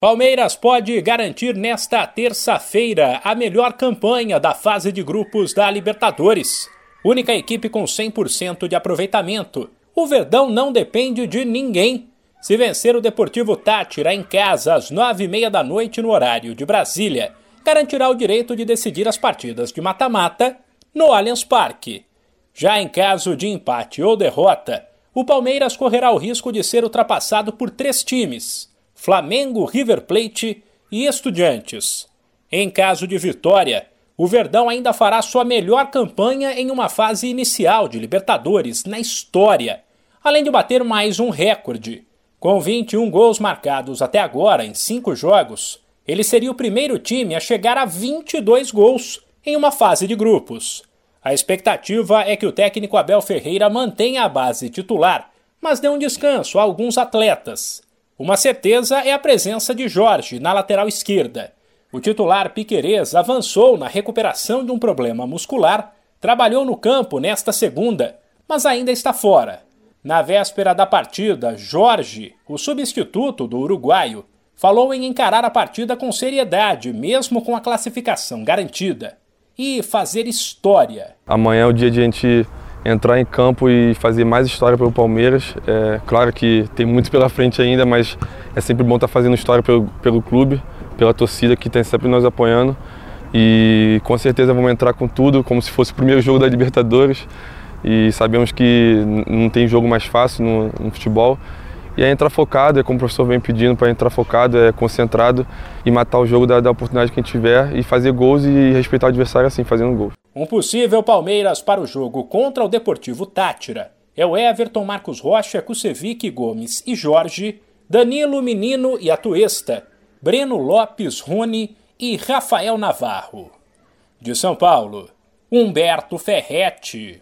Palmeiras pode garantir nesta terça-feira a melhor campanha da fase de grupos da Libertadores. Única equipe com 100% de aproveitamento. O Verdão não depende de ninguém. Se vencer o Deportivo Tátira em casa às nove e meia da noite no horário de Brasília, garantirá o direito de decidir as partidas de mata-mata no Allianz Parque. Já em caso de empate ou derrota, o Palmeiras correrá o risco de ser ultrapassado por três times Flamengo, River Plate e Estudiantes. Em caso de vitória, o Verdão ainda fará sua melhor campanha em uma fase inicial de Libertadores na história, além de bater mais um recorde. Com 21 gols marcados até agora em cinco jogos, ele seria o primeiro time a chegar a 22 gols em uma fase de grupos. A expectativa é que o técnico Abel Ferreira mantenha a base titular, mas dê um descanso a alguns atletas. Uma certeza é a presença de Jorge na lateral esquerda. O titular Piquerez avançou na recuperação de um problema muscular, trabalhou no campo nesta segunda, mas ainda está fora. Na véspera da partida, Jorge, o substituto do uruguaio, falou em encarar a partida com seriedade, mesmo com a classificação garantida, e fazer história. Amanhã é o dia de a gente entrar em campo e fazer mais história pelo Palmeiras. É claro que tem muito pela frente ainda, mas é sempre bom estar fazendo história pelo, pelo clube, pela torcida que está sempre nos apoiando. E com certeza vamos entrar com tudo, como se fosse o primeiro jogo da Libertadores. E sabemos que não tem jogo mais fácil no, no futebol. E é entrar focado, é como o professor vem pedindo para entrar focado, é concentrado e matar o jogo da, da oportunidade que a gente tiver e fazer gols e respeitar o adversário assim, fazendo gols. Um possível Palmeiras para o jogo contra o Deportivo Tátira é o Everton, Marcos Rocha, Kusevic, Gomes e Jorge, Danilo Menino e Atuesta, Breno Lopes, Rony e Rafael Navarro. De São Paulo, Humberto Ferretti.